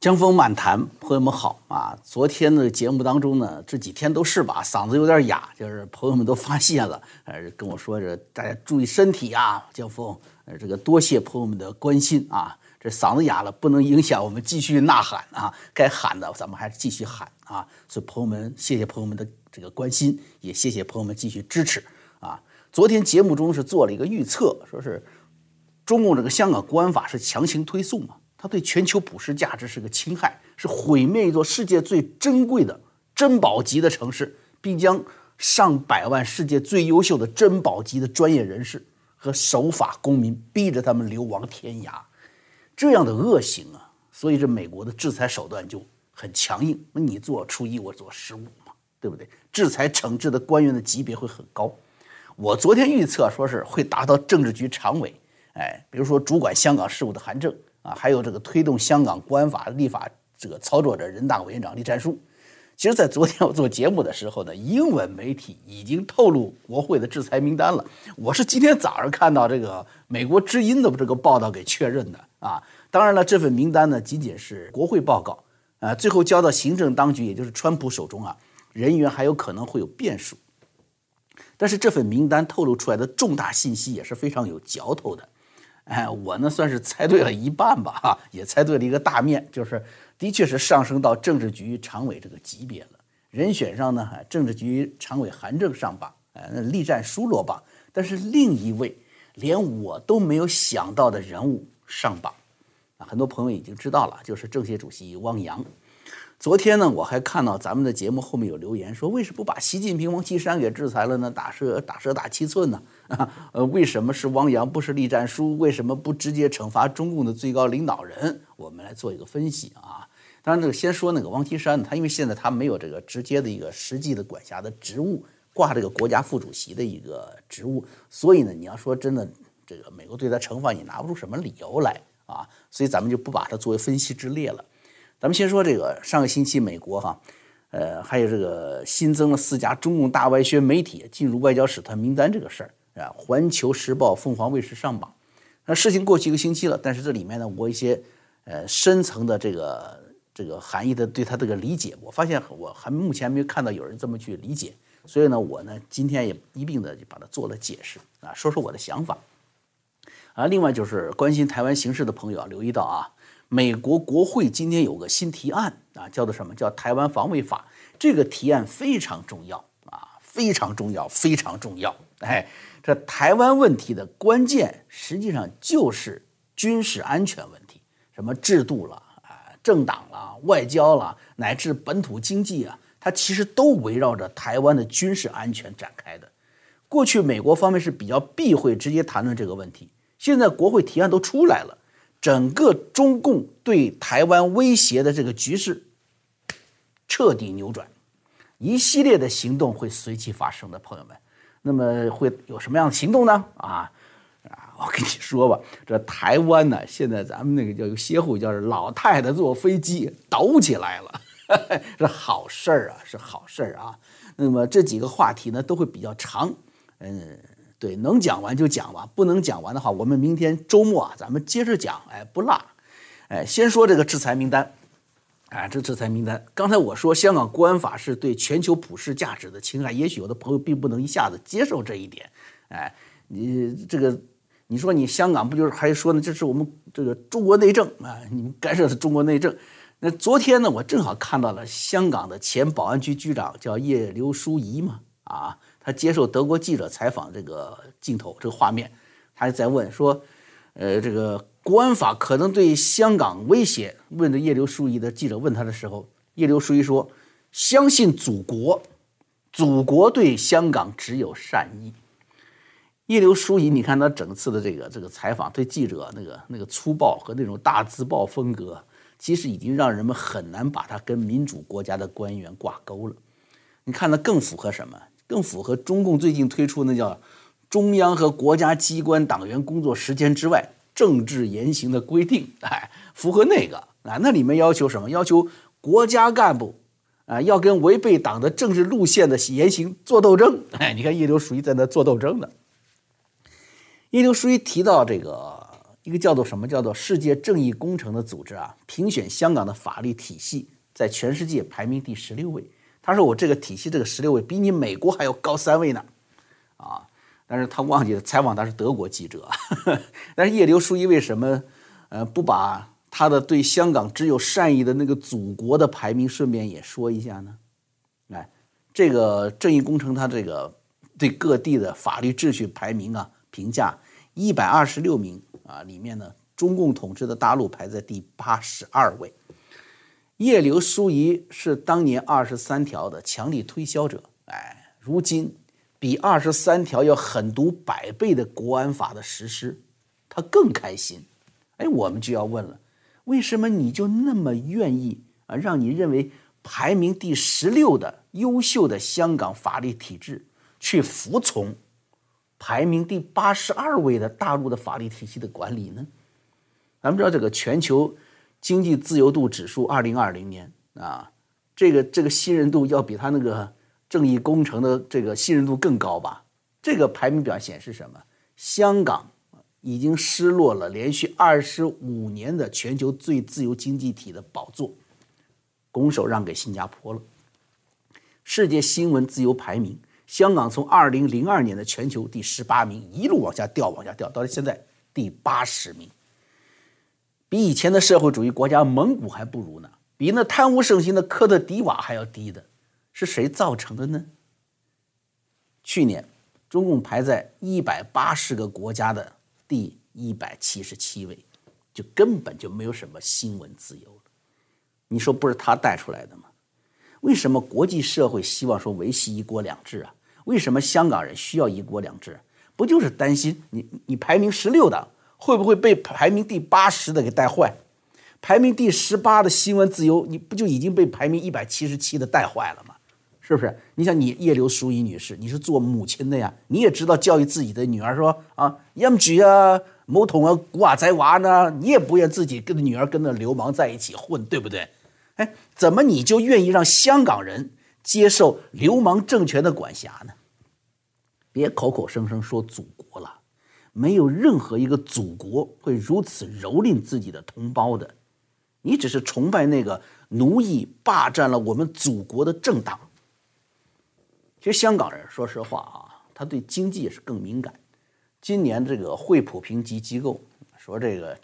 江峰满谈，朋友们好啊！昨天的节目当中呢，这几天都是吧，嗓子有点哑，就是朋友们都发现了，呃，跟我说着大家注意身体啊。江峰，呃，这个多谢朋友们的关心啊，这嗓子哑了不能影响我们继续呐喊啊，该喊的咱们还是继续喊啊。所以朋友们，谢谢朋友们的这个关心，也谢谢朋友们继续支持啊。昨天节目中是做了一个预测，说是中共这个香港国安法是强行推送嘛。它对全球普世价值是个侵害，是毁灭一座世界最珍贵的珍宝级的城市，并将上百万世界最优秀的珍宝级的专业人士和守法公民逼着他们流亡天涯，这样的恶行啊！所以这美国的制裁手段就很强硬，那你做初一，我做十五嘛，对不对？制裁惩治的官员的级别会很高。我昨天预测说是会达到政治局常委，哎，比如说主管香港事务的韩正。啊，还有这个推动香港国安法立法这个操作者人大委员长栗战书，其实，在昨天我做节目的时候呢，英文媒体已经透露国会的制裁名单了。我是今天早上看到这个美国之音的这个报道给确认的啊。当然了，这份名单呢仅仅是国会报告啊，最后交到行政当局，也就是川普手中啊，人员还有可能会有变数。但是这份名单透露出来的重大信息也是非常有嚼头的。哎，我呢算是猜对了一半吧，哈，也猜对了一个大面，就是的确是上升到政治局常委这个级别了。人选上呢，政治局常委韩正上榜，哎，那栗战书落榜，但是另一位连我都没有想到的人物上榜，啊，很多朋友已经知道了，就是政协主席汪洋。昨天呢，我还看到咱们的节目后面有留言说，为什么不把习近平、王岐山给制裁了呢？打蛇打蛇打七寸呢？啊，呃，为什么是汪洋不是栗战书？为什么不直接惩罚中共的最高领导人？我们来做一个分析啊。当然，这个先说那个王岐山，他因为现在他没有这个直接的一个实际的管辖的职务，挂这个国家副主席的一个职务，所以呢，你要说真的，这个美国对他惩罚，你拿不出什么理由来啊。所以咱们就不把它作为分析之列了。咱们先说这个上个星期美国哈，呃，还有这个新增了四家中共大外宣媒体进入外交使团名单这个事儿啊，《环球时报》、凤凰卫视上榜。那事情过去一个星期了，但是这里面呢，我一些呃深层的这个这个含义的对他这个理解，我发现我还目前没有看到有人这么去理解，所以呢，我呢今天也一并的就把它做了解释啊，说说我的想法。啊，另外就是关心台湾形势的朋友啊，留意到啊。美国国会今天有个新提案啊，叫做什么？叫《台湾防卫法》。这个提案非常重要啊，非常重要，非常重要。哎，这台湾问题的关键实际上就是军事安全问题，什么制度了啊，政党了，外交了，乃至本土经济啊，它其实都围绕着台湾的军事安全展开的。过去美国方面是比较避讳直接谈论这个问题，现在国会提案都出来了。整个中共对台湾威胁的这个局势彻底扭转，一系列的行动会随即发生的，朋友们。那么会有什么样的行动呢？啊啊，我跟你说吧，这台湾呢，现在咱们那个叫有歇后语叫是老太太坐飞机抖起来了，是好事儿啊，是好事儿啊。那么这几个话题呢，都会比较长，嗯。对，能讲完就讲吧，不能讲完的话，我们明天周末啊，咱们接着讲，哎，不落。哎，先说这个制裁名单，哎，这制裁名单，刚才我说香港国安法是对全球普世价值的侵害，也许有的朋友并不能一下子接受这一点，哎，你这个，你说你香港不就是还说呢？这是我们这个中国内政啊，你们干涉是中国内政。那昨天呢，我正好看到了香港的前保安局局长叫叶刘淑仪嘛，啊。他接受德国记者采访，这个镜头，这个画面，他在问说：“呃，这个国安法可能对香港威胁？”问的叶刘淑仪的记者问他的时候，叶刘淑仪说：“相信祖国，祖国对香港只有善意。”叶刘淑仪，你看他整次的这个这个采访，对记者那个那个粗暴和那种大字报风格，其实已经让人们很难把他跟民主国家的官员挂钩了。你看，他更符合什么？更符合中共最近推出那叫中央和国家机关党员工作时间之外政治言行的规定，哎，符合那个啊，那里面要求什么？要求国家干部啊要跟违背党的政治路线的言行做斗争。哎，你看叶刘淑仪在那做斗争呢。叶刘淑仪提到这个一个叫做什么叫做世界正义工程的组织啊，评选香港的法律体系，在全世界排名第十六位。他说我这个体系这个十六位比你美国还要高三位呢，啊！但是他忘记了采访他是德国记者。但是叶刘淑仪为什么呃不把他的对香港只有善意的那个祖国的排名顺便也说一下呢？哎，这个正义工程他这个对各地的法律秩序排名啊评价一百二十六名啊里面呢，中共统治的大陆排在第八十二位。叶刘淑仪是当年二十三条的强力推销者，哎，如今比二十三条要狠毒百倍的国安法的实施，他更开心。哎，我们就要问了，为什么你就那么愿意啊，让你认为排名第十六的优秀的香港法律体制去服从排名第八十二位的大陆的法律体系的管理呢？咱们知道这个全球。经济自由度指数，二零二零年啊，这个这个信任度要比他那个正义工程的这个信任度更高吧？这个排名表显示什么？香港已经失落了连续二十五年的全球最自由经济体的宝座，拱手让给新加坡了。世界新闻自由排名，香港从二零零二年的全球第十八名一路往下掉，往下掉，到了现在第八十名。比以前的社会主义国家蒙古还不如呢，比那贪污盛行的科特迪瓦还要低的，是谁造成的呢？去年，中共排在一百八十个国家的第一百七十七位，就根本就没有什么新闻自由了。你说不是他带出来的吗？为什么国际社会希望说维系一国两制啊？为什么香港人需要一国两制？不就是担心你你排名十六的？会不会被排名第八十的给带坏？排名第十八的新闻自由，你不就已经被排名一百七十七的带坏了吗？是不是？你想，你叶刘淑仪女士，你是做母亲的呀，你也知道教育自己的女儿说啊，养猪啊，某桶啊，古瓦仔娃呢，你也不愿自己跟女儿跟那流氓在一起混，对不对？哎，怎么你就愿意让香港人接受流氓政权的管辖呢？别口口声声说祖。没有任何一个祖国会如此蹂躏自己的同胞的，你只是崇拜那个奴役霸占了我们祖国的政党。其实香港人说实话啊，他对经济也是更敏感。今年这个惠普评级机构说，这个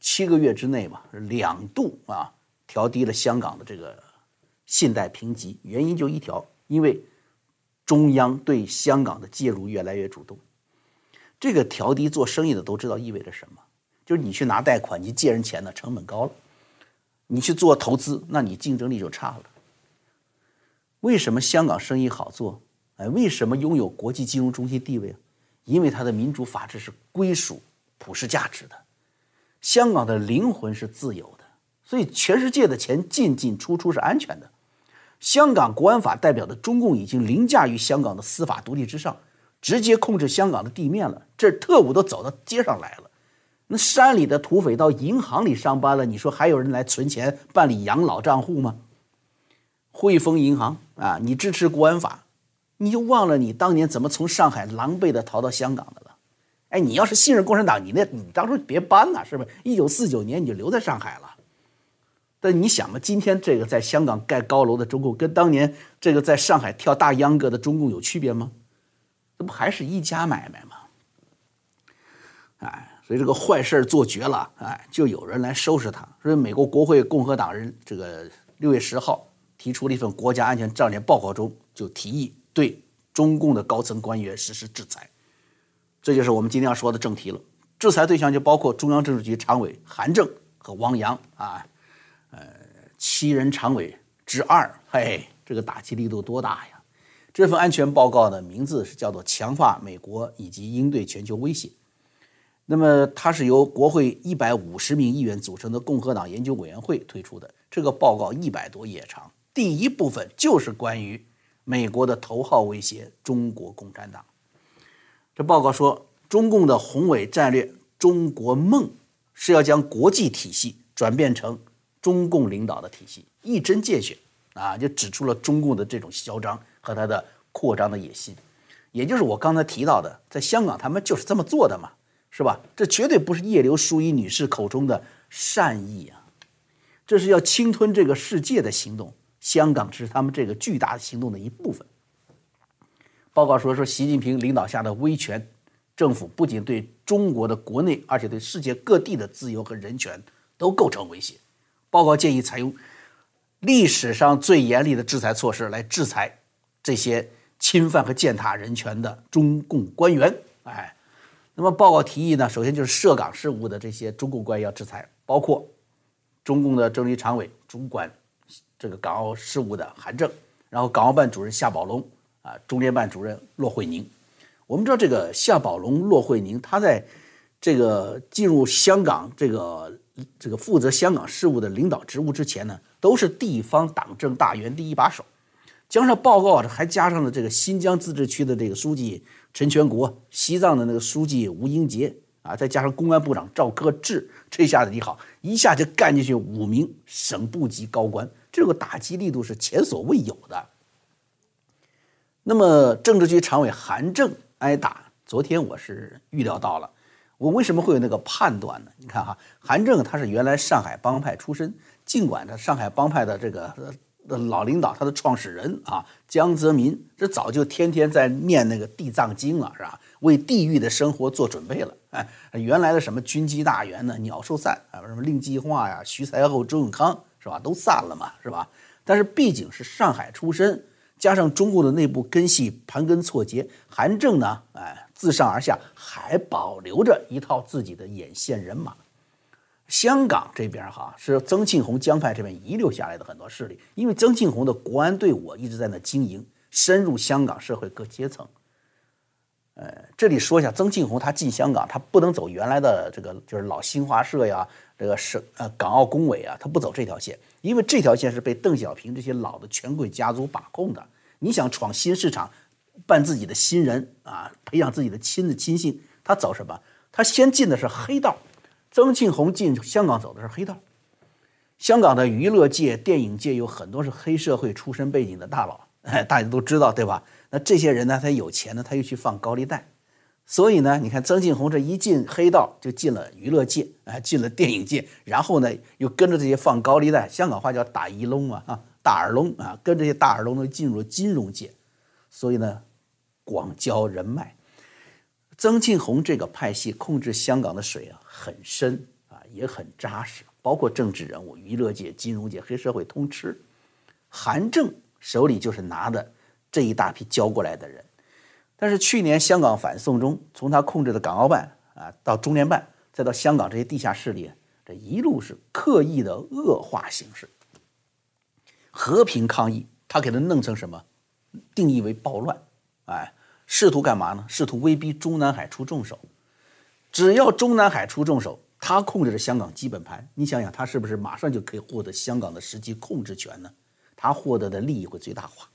七个月之内吧，两度啊调低了香港的这个信贷评级，原因就一条，因为中央对香港的介入越来越主动。这个调低做生意的都知道意味着什么，就是你去拿贷款，你借人钱呢成本高了；你去做投资，那你竞争力就差了。为什么香港生意好做？哎，为什么拥有国际金融中心地位？因为它的民主法治是归属普世价值的，香港的灵魂是自由的，所以全世界的钱进进出出是安全的。香港国安法代表的中共已经凌驾于香港的司法独立之上。直接控制香港的地面了，这特务都走到街上来了。那山里的土匪到银行里上班了，你说还有人来存钱办理养老账户吗？汇丰银行啊，你支持国安法，你就忘了你当年怎么从上海狼狈的逃到香港的了？哎，你要是信任共产党，你那你当初别搬了，是不是？一九四九年你就留在上海了。但你想嘛，今天这个在香港盖高楼的中共，跟当年这个在上海跳大秧歌的中共有区别吗？这不还是一家买卖吗？哎，所以这个坏事做绝了，哎，就有人来收拾他。所以美国国会共和党人这个六月十号提出了一份国家安全战略报告中，就提议对中共的高层官员实施制裁。这就是我们今天要说的正题了。制裁对象就包括中央政治局常委韩正和汪洋啊，呃，七人常委之二，嘿，这个打击力度多大呀？这份安全报告的名字是叫做《强化美国以及应对全球威胁》。那么，它是由国会一百五十名议员组成的共和党研究委员会推出的。这个报告一百多页长，第一部分就是关于美国的头号威胁——中国共产党。这报告说，中共的宏伟战略“中国梦”是要将国际体系转变成中共领导的体系，一针见血啊，就指出了中共的这种嚣张。和他的扩张的野心，也就是我刚才提到的，在香港他们就是这么做的嘛，是吧？这绝对不是叶刘淑仪女士口中的善意啊，这是要侵吞这个世界的行动。香港是他们这个巨大的行动的一部分。报告说，说习近平领导下的威权政府不仅对中国的国内，而且对世界各地的自由和人权都构成威胁。报告建议采用历史上最严厉的制裁措施来制裁这些侵犯和践踏人权的中共官员。哎。那么报告提议呢，首先就是涉港事务的这些中共官员要制裁，包括中共的政治局常委主管这个港澳事务的韩正，然后港澳办主任夏宝龙啊，中联办主任骆惠宁。我们知道这个夏宝龙、骆惠宁，他在这个进入香港这个这个负责香港事务的领导职务之前呢，都是地方党政大员第一把手。加上报告还加上了这个新疆自治区的这个书记。陈全国，西藏的那个书记吴英杰啊，再加上公安部长赵克志，这下子你好，一下就干进去五名省部级高官，这个打击力度是前所未有的。那么政治局常委韩正挨打，昨天我是预料到了，我为什么会有那个判断呢？你看哈，韩正他是原来上海帮派出身，尽管他上海帮派的这个。的老领导，他的创始人啊，江泽民，这早就天天在念那个地藏经了，是吧？为地狱的生活做准备了。哎，原来的什么军机大员呢，鸟兽散啊，什么令计划呀，徐才厚、周永康，是吧？都散了嘛，是吧？但是毕竟是上海出身，加上中共的内部根系盘根错节，韩正呢，哎，自上而下还保留着一套自己的眼线人马。香港这边哈是曾庆红江派这边遗留下来的很多势力，因为曾庆红的国安队伍一直在那经营，深入香港社会各阶层。呃，这里说一下，曾庆红他进香港，他不能走原来的这个就是老新华社呀，这个省呃港澳工委啊，他不走这条线，因为这条线是被邓小平这些老的权贵家族把控的。你想闯新市场，办自己的新人啊，培养自己的亲子亲信，他走什么？他先进的是黑道。曾庆红进香港走的是黑道，香港的娱乐界、电影界有很多是黑社会出身背景的大佬，哎，大家都知道，对吧？那这些人呢，他有钱呢，他又去放高利贷，所以呢，你看曾庆红这一进黑道就进了娱乐界，哎，进了电影界，然后呢，又跟着这些放高利贷，香港话叫打一窿啊，啊，大耳窿啊，跟这些大耳窿呢进入了金融界，所以呢，广交人脉。曾庆红这个派系控制香港的水啊很深啊也很扎实，包括政治人物、娱乐界、金融界、黑社会通吃。韩正手里就是拿的这一大批交过来的人，但是去年香港反送中，从他控制的港澳办啊到中联办，再到香港这些地下势力，这一路是刻意的恶化形式。和平抗议，他给他弄成什么？定义为暴乱，哎。试图干嘛呢？试图威逼中南海出重手。只要中南海出重手，他控制着香港基本盘。你想想，他是不是马上就可以获得香港的实际控制权呢？他获得的利益会最大化。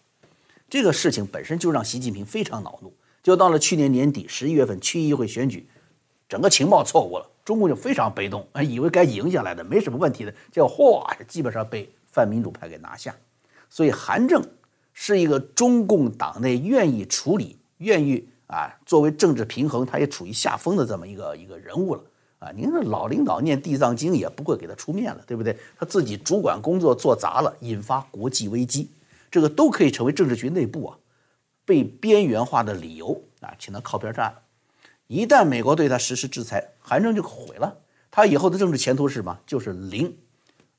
这个事情本身就让习近平非常恼怒。就到了去年年底十一月份区议会选举，整个情报错误了，中共就非常被动，啊，以为该赢下来的没什么问题的，结果哗，基本上被泛民主派给拿下。所以韩正是一个中共党内愿意处理。愿意啊，作为政治平衡，他也处于下风的这么一个一个人物了啊！您这老领导念地藏经也不会给他出面了，对不对？他自己主管工作做砸了，引发国际危机，这个都可以成为政治局内部啊被边缘化的理由啊，请他靠边站了。一旦美国对他实施制裁，韩正就毁了，他以后的政治前途是什么？就是零。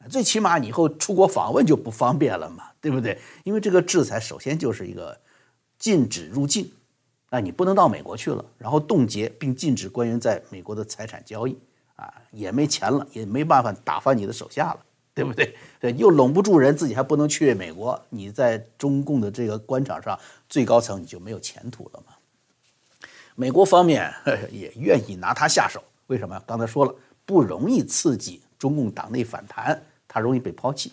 最起码你以后出国访问就不方便了嘛，对不对？因为这个制裁首先就是一个禁止入境。那你不能到美国去了，然后冻结并禁止官员在美国的财产交易，啊，也没钱了，也没办法打发你的手下了，对不对？对，又拢不住人，自己还不能去美国，你在中共的这个官场上最高层你就没有前途了嘛？美国方面 也愿意拿他下手，为什么？刚才说了，不容易刺激中共党内反弹，他容易被抛弃。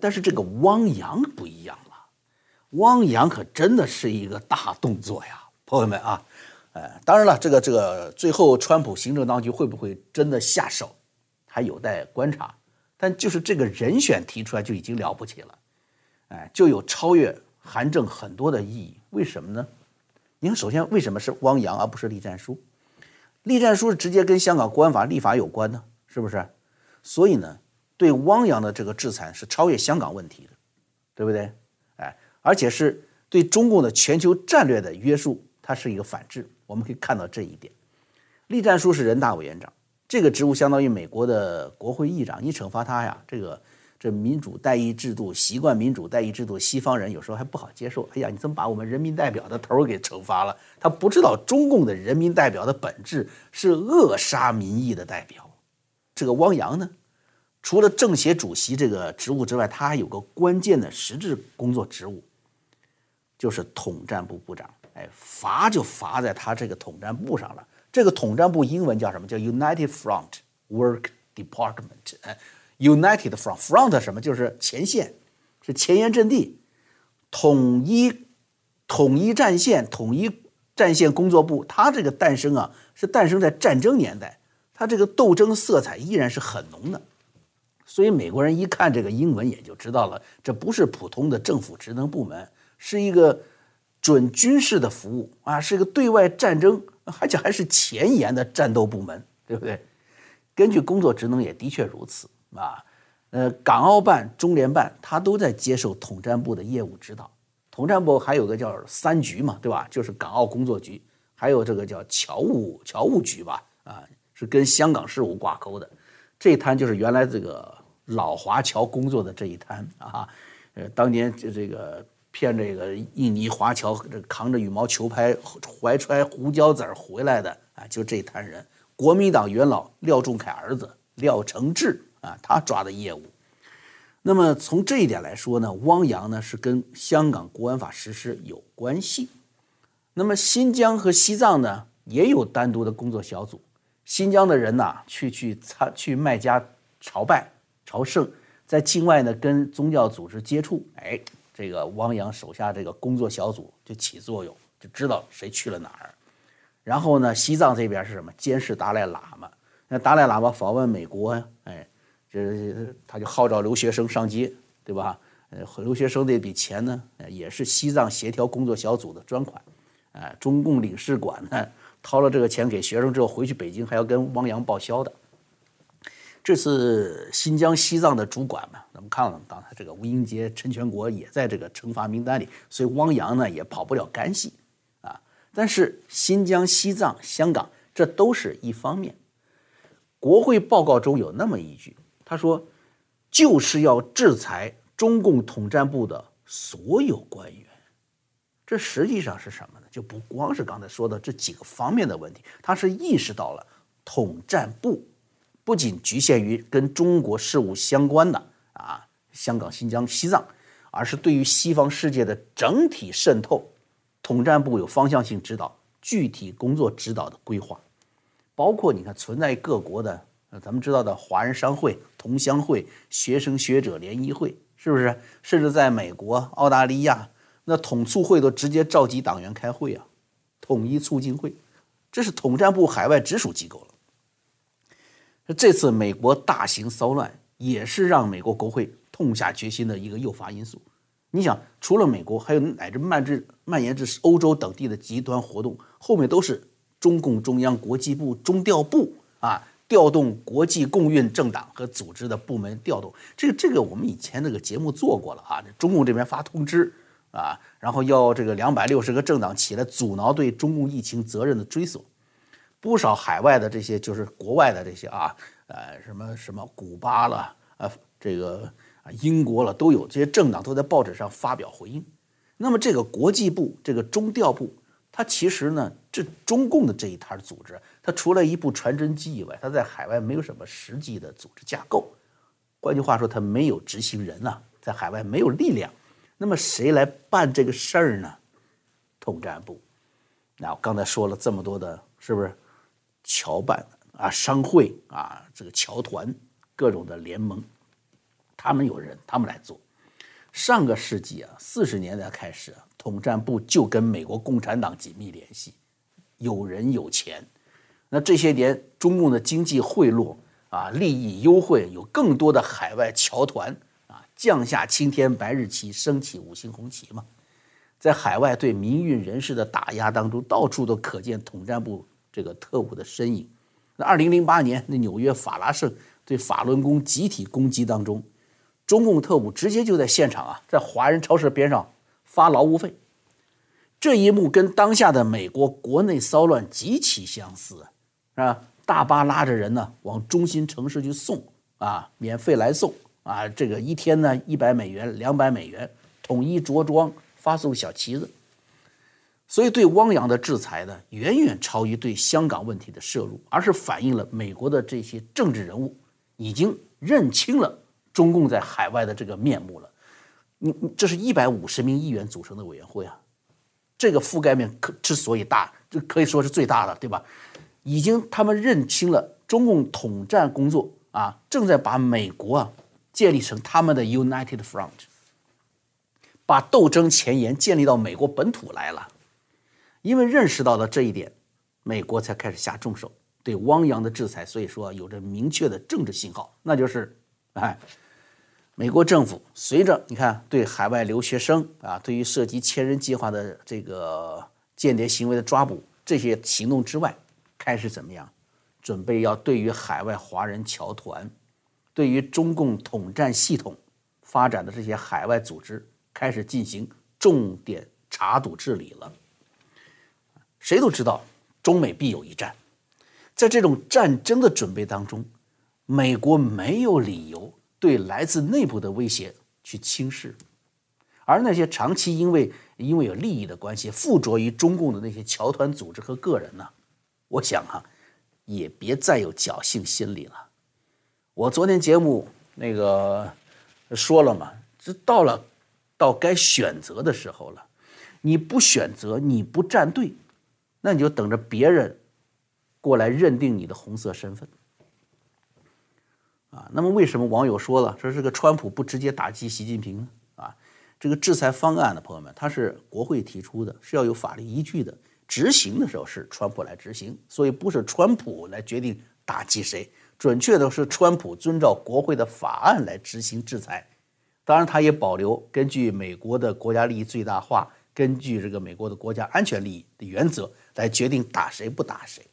但是这个汪洋不一样了。汪洋可真的是一个大动作呀，朋友们啊，呃，当然了，这个这个最后川普行政当局会不会真的下手，还有待观察。但就是这个人选提出来就已经了不起了，哎，就有超越韩正很多的意义。为什么呢？你看，首先为什么是汪洋而不是栗战书？栗战书是直接跟香港国安法立法有关呢，是不是？所以呢，对汪洋的这个制裁是超越香港问题的，对不对？哎，而且是对中共的全球战略的约束，它是一个反制。我们可以看到这一点。栗战书是人大委员长，这个职务相当于美国的国会议长。你惩罚他呀，这个这民主代议制度，习惯民主代议制度，西方人有时候还不好接受。哎呀，你怎么把我们人民代表的头给惩罚了？他不知道中共的人民代表的本质是扼杀民意的代表。这个汪洋呢，除了政协主席这个职务之外，他还有个关键的实质工作职务，就是统战部部长。罚就罚在他这个统战部上了。这个统战部英文叫什么？叫 United Front Work Department。，United Front Front 什么？就是前线，是前沿阵地，统一统一战线，统一战线工作部。它这个诞生啊，是诞生在战争年代。它这个斗争色彩依然是很浓的，所以美国人一看这个英文也就知道了，这不是普通的政府职能部门，是一个准军事的服务啊，是一个对外战争，而且还是前沿的战斗部门，对不对？根据工作职能也的确如此啊。呃，港澳办、中联办，他都在接受统战部的业务指导。统战部还有个叫三局嘛，对吧？就是港澳工作局，还有这个叫侨务侨务局吧，啊。是跟香港事务挂钩的，这一摊就是原来这个老华侨工作的这一摊啊，呃，当年就这个骗这个印尼华侨这扛着羽毛球拍、怀揣胡椒籽儿回来的啊，就这一摊人，国民党元老廖仲恺儿子廖承志啊，他抓的业务。那么从这一点来说呢，汪洋呢是跟香港国安法实施有关系。那么新疆和西藏呢也有单独的工作小组。新疆的人呐，去去参去麦加朝拜朝圣，在境外呢跟宗教组织接触，哎，这个汪洋手下这个工作小组就起作用，就知道谁去了哪儿。然后呢，西藏这边是什么？监视达赖喇嘛。那达赖喇嘛访问美国，哎，这他就号召留学生上街，对吧？呃，留学生这笔钱呢，也是西藏协调工作小组的专款。哎，中共领事馆呢？掏了这个钱给学生之后，回去北京还要跟汪洋报销的。这次新疆、西藏的主管们，咱们看了刚才这个吴英杰、陈全国也在这个惩罚名单里，所以汪洋呢也跑不了干系啊。但是新疆、西藏、香港这都是一方面。国会报告中有那么一句，他说就是要制裁中共统战部的所有官员。这实际上是什么呢？就不光是刚才说的这几个方面的问题，他是意识到了统战部不仅局限于跟中国事务相关的啊，香港、新疆、西藏，而是对于西方世界的整体渗透，统战部有方向性指导、具体工作指导的规划，包括你看存在各国的，咱们知道的华人商会、同乡会、学生学者联谊会，是不是？甚至在美国、澳大利亚。那统促会都直接召集党员开会啊，统一促进会，这是统战部海外直属机构了。这次美国大型骚乱也是让美国国会痛下决心的一个诱发因素。你想，除了美国，还有乃至蔓至蔓延至欧洲等地的极端活动，后面都是中共中央国际部中调部啊，调动国际共运政党和组织的部门调动。这个这个我们以前那个节目做过了啊，中共这边发通知。啊，然后要这个两百六十个政党起来阻挠对中共疫情责任的追索，不少海外的这些就是国外的这些啊，呃，什么什么古巴了，呃，这个啊英国了，都有这些政党都在报纸上发表回应。那么这个国际部，这个中调部，它其实呢，这中共的这一摊组织，它除了一部传真机以外，它在海外没有什么实际的组织架构。换句话说，它没有执行人呐，在海外没有力量。那么谁来办这个事儿呢？统战部。那我刚才说了这么多的，是不是？侨办啊，商会啊，这个侨团，各种的联盟，他们有人，他们来做。上个世纪啊，四十年代开始啊，统战部就跟美国共产党紧密联系，有人有钱。那这些年，中共的经济贿赂啊，利益优惠，有更多的海外侨团啊。降下青天白日旗，升起五星红旗嘛，在海外对民运人士的打压当中，到处都可见统战部这个特务的身影。那二零零八年那纽约法拉盛对法轮功集体攻击当中，中共特务直接就在现场啊，在华人超市边上发劳务费。这一幕跟当下的美国国内骚乱极其相似，是吧？大巴拉着人呢往中心城市去送啊，免费来送啊，这个一天呢一百美元、两百美元，统一着装发送小旗子。所以对汪洋的制裁呢，远远超于对香港问题的摄入，而是反映了美国的这些政治人物已经认清了中共在海外的这个面目了。你这是一百五十名议员组成的委员会啊。这个覆盖面可之所以大，这可以说是最大的，对吧？已经他们认清了中共统战工作啊，正在把美国啊建立成他们的 United Front，把斗争前沿建立到美国本土来了。因为认识到了这一点，美国才开始下重手对汪洋的制裁。所以说，有着明确的政治信号，那就是，哎。美国政府随着你看对海外留学生啊，对于涉及千人计划的这个间谍行为的抓捕这些行动之外，开始怎么样？准备要对于海外华人侨团，对于中共统战系统发展的这些海外组织，开始进行重点查堵治理了。谁都知道中美必有一战，在这种战争的准备当中，美国没有理由。对来自内部的威胁去轻视，而那些长期因为因为有利益的关系附着于中共的那些侨团组织和个人呢，我想哈，也别再有侥幸心理了。我昨天节目那个说了嘛，这到了到该选择的时候了，你不选择，你不站队，那你就等着别人过来认定你的红色身份。啊，那么为什么网友说了说这个川普不直接打击习近平呢？啊，这个制裁方案呢，朋友们，它是国会提出的，是要有法律依据的，执行的时候是川普来执行，所以不是川普来决定打击谁，准确的是川普遵照国会的法案来执行制裁，当然他也保留根据美国的国家利益最大化，根据这个美国的国家安全利益的原则来决定打谁不打谁。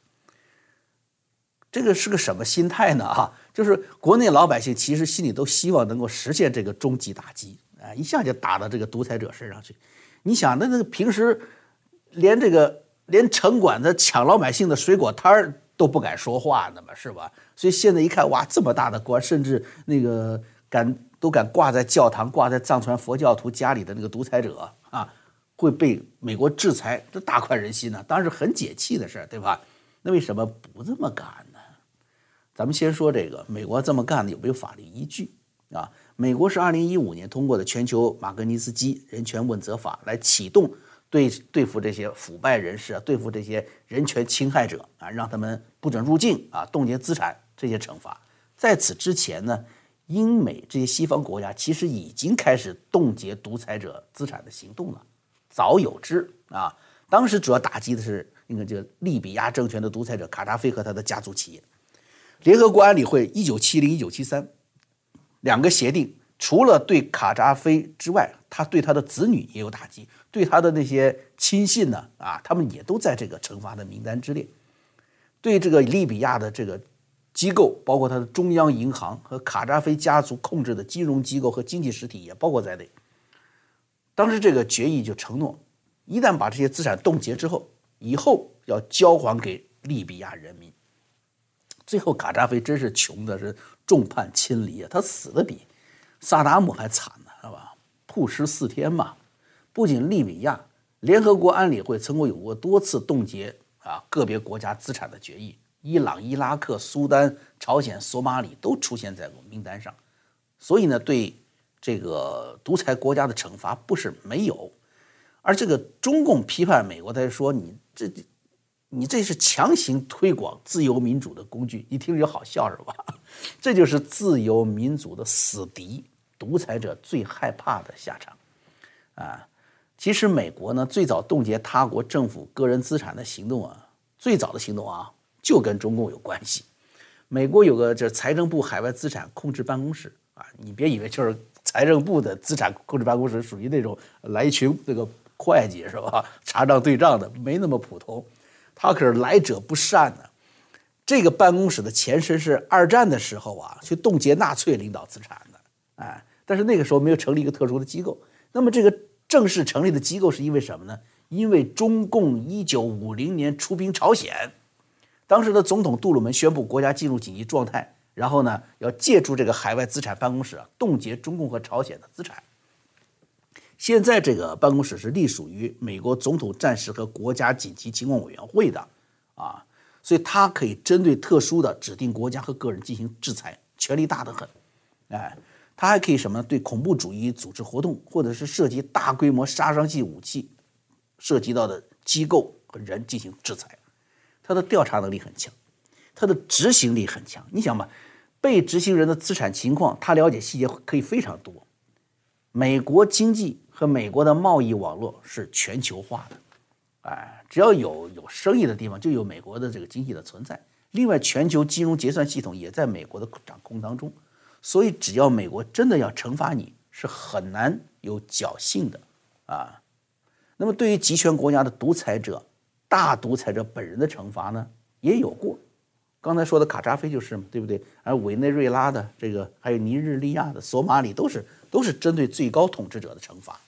这个是个什么心态呢？啊，就是国内老百姓其实心里都希望能够实现这个终极打击，啊，一下就打到这个独裁者身上去。你想，那那个平时连这个连城管的抢老百姓的水果摊儿都不敢说话呢嘛，是吧？所以现在一看，哇，这么大的官，甚至那个敢都敢挂在教堂、挂在藏传佛教徒家里的那个独裁者啊，会被美国制裁，这大快人心呢，当然是很解气的事儿，对吧？那为什么不这么干呢？咱们先说这个，美国这么干的有没有法律依据啊？美国是二零一五年通过的全球马格尼斯基人权问责法来启动对对付这些腐败人士啊，对付这些人权侵害者啊，让他们不准入境啊，冻结资产这些惩罚。在此之前呢，英美这些西方国家其实已经开始冻结独裁者资产的行动了，早有之啊。当时主要打击的是那个叫利比亚政权的独裁者卡扎菲和他的家族企业。联合国安理会一九七零一九七三两个协定，除了对卡扎菲之外，他对他的子女也有打击，对他的那些亲信呢，啊，他们也都在这个惩罚的名单之列。对这个利比亚的这个机构，包括他的中央银行和卡扎菲家族控制的金融机构和经济实体也包括在内。当时这个决议就承诺，一旦把这些资产冻结之后，以后要交还给利比亚人民。最后，卡扎菲真是穷的是众叛亲离啊！他死的比萨达姆还惨呢，是吧？曝尸四天嘛。不仅利比亚，联合国安理会曾经有过多次冻结啊个别国家资产的决议，伊朗、伊拉克、苏丹、朝鲜、索马里都出现在过名单上。所以呢，对这个独裁国家的惩罚不是没有，而这个中共批判美国，他说你这。你这是强行推广自由民主的工具，你听就好笑是吧？这就是自由民主的死敌，独裁者最害怕的下场。啊，其实美国呢最早冻结他国政府个人资产的行动啊，最早的行动啊就跟中共有关系。美国有个叫财政部海外资产控制办公室啊，你别以为就是财政部的资产控制办公室属于那种来一群那个会计是吧？查账对账的，没那么普通。他可是来者不善呢。这个办公室的前身是二战的时候啊，去冻结纳粹领导资产的，哎，但是那个时候没有成立一个特殊的机构。那么这个正式成立的机构是因为什么呢？因为中共一九五零年出兵朝鲜，当时的总统杜鲁门宣布国家进入紧急状态，然后呢，要借助这个海外资产办公室啊，冻结中共和朝鲜的资产。现在这个办公室是隶属于美国总统战时和国家紧急情况委员会的，啊。所以它可以针对特殊的指定国家和个人进行制裁，权力大得很，哎，它还可以什么？对恐怖主义组织活动或者是涉及大规模杀伤性武器涉及到的机构和人进行制裁。它的调查能力很强，它的执行力很强。你想吧，被执行人的资产情况，他了解细节可以非常多。美国经济和美国的贸易网络是全球化的。哎，只要有有生意的地方，就有美国的这个经济的存在。另外，全球金融结算系统也在美国的掌控当中，所以只要美国真的要惩罚你，是很难有侥幸的啊。那么，对于集权国家的独裁者、大独裁者本人的惩罚呢，也有过。刚才说的卡扎菲就是嘛，对不对？而委内瑞拉的这个，还有尼日利亚的、索马里，都是都是针对最高统治者的惩罚。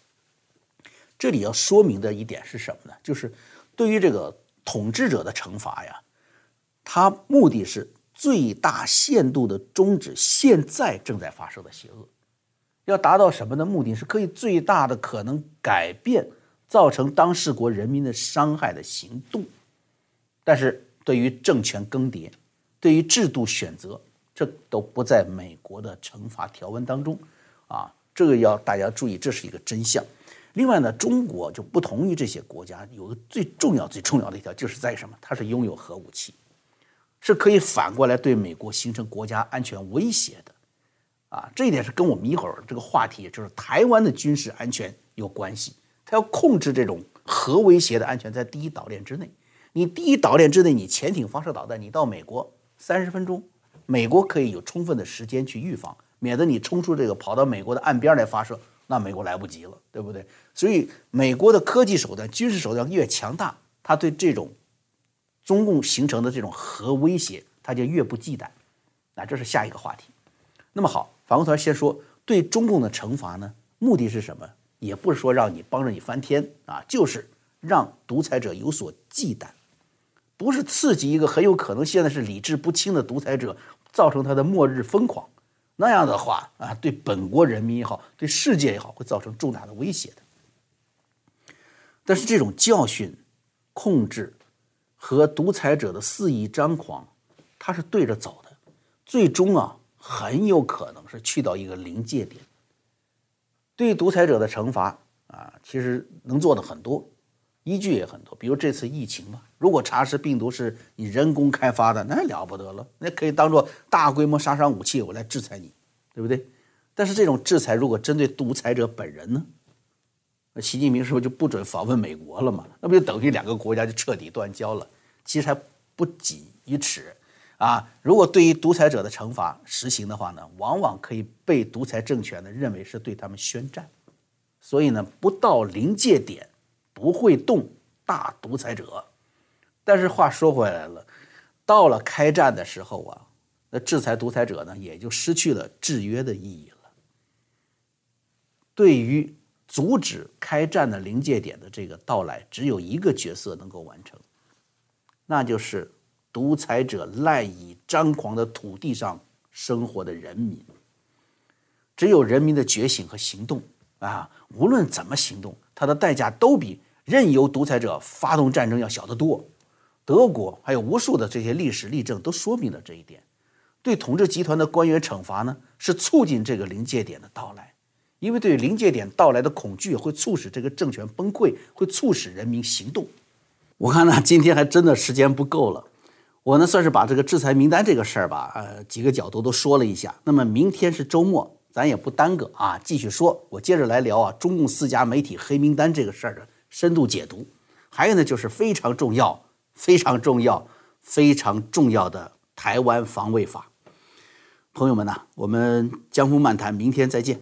这里要说明的一点是什么呢？就是对于这个统治者的惩罚呀，它目的是最大限度的终止现在正在发生的邪恶，要达到什么的目的？是可以最大的可能改变造成当事国人民的伤害的行动。但是对于政权更迭，对于制度选择，这都不在美国的惩罚条文当中啊。这个要大家注意，这是一个真相。另外呢，中国就不同于这些国家，有个最重要、最重要的一条，就是在于什么？它是拥有核武器，是可以反过来对美国形成国家安全威胁的，啊，这一点是跟我们一会儿这个话题，就是台湾的军事安全有关系。它要控制这种核威胁的安全，在第一岛链之内。你第一岛链之内，你潜艇发射导弹，你到美国三十分钟，美国可以有充分的时间去预防，免得你冲出这个跑到美国的岸边来发射。那美国来不及了，对不对？所以美国的科技手段、军事手段越强大，他对这种中共形成的这种核威胁，他就越不忌惮。那这是下一个话题。那么好，反过头来先说对中共的惩罚呢？目的是什么？也不是说让你帮着你翻天啊，就是让独裁者有所忌惮，不是刺激一个很有可能现在是理智不清的独裁者，造成他的末日疯狂。那样的话啊，对本国人民也好，对世界也好，会造成重大的威胁的。但是这种教训、控制和独裁者的肆意张狂，它是对着走的，最终啊，很有可能是去到一个临界点。对独裁者的惩罚啊，其实能做的很多，依据也很多，比如这次疫情嘛。如果查实病毒是你人工开发的，那了不得了，那可以当做大规模杀伤武器，我来制裁你，对不对？但是这种制裁如果针对独裁者本人呢？那习近平是不是就不准访问美国了嘛？那不就等于两个国家就彻底断交了？其实还不仅于此啊！如果对于独裁者的惩罚实行的话呢，往往可以被独裁政权呢认为是对他们宣战，所以呢，不到临界点不会动大独裁者。但是话说回来了，到了开战的时候啊，那制裁独裁者呢，也就失去了制约的意义了。对于阻止开战的临界点的这个到来，只有一个角色能够完成，那就是独裁者赖以张狂的土地上生活的人民。只有人民的觉醒和行动啊，无论怎么行动，它的代价都比任由独裁者发动战争要小得多。德国还有无数的这些历史例证都说明了这一点。对统治集团的官员惩罚呢，是促进这个临界点的到来，因为对临界点到来的恐惧会促使这个政权崩溃，会促使人民行动。我看呢，今天还真的时间不够了，我呢算是把这个制裁名单这个事儿吧，呃，几个角度都说了一下。那么明天是周末，咱也不耽搁啊，继续说。我接着来聊啊，中共四家媒体黑名单这个事儿的深度解读还有呢就是非常重要非常重要非常重要的台湾防卫法。朋友们呐我们江湖漫谈明天再见。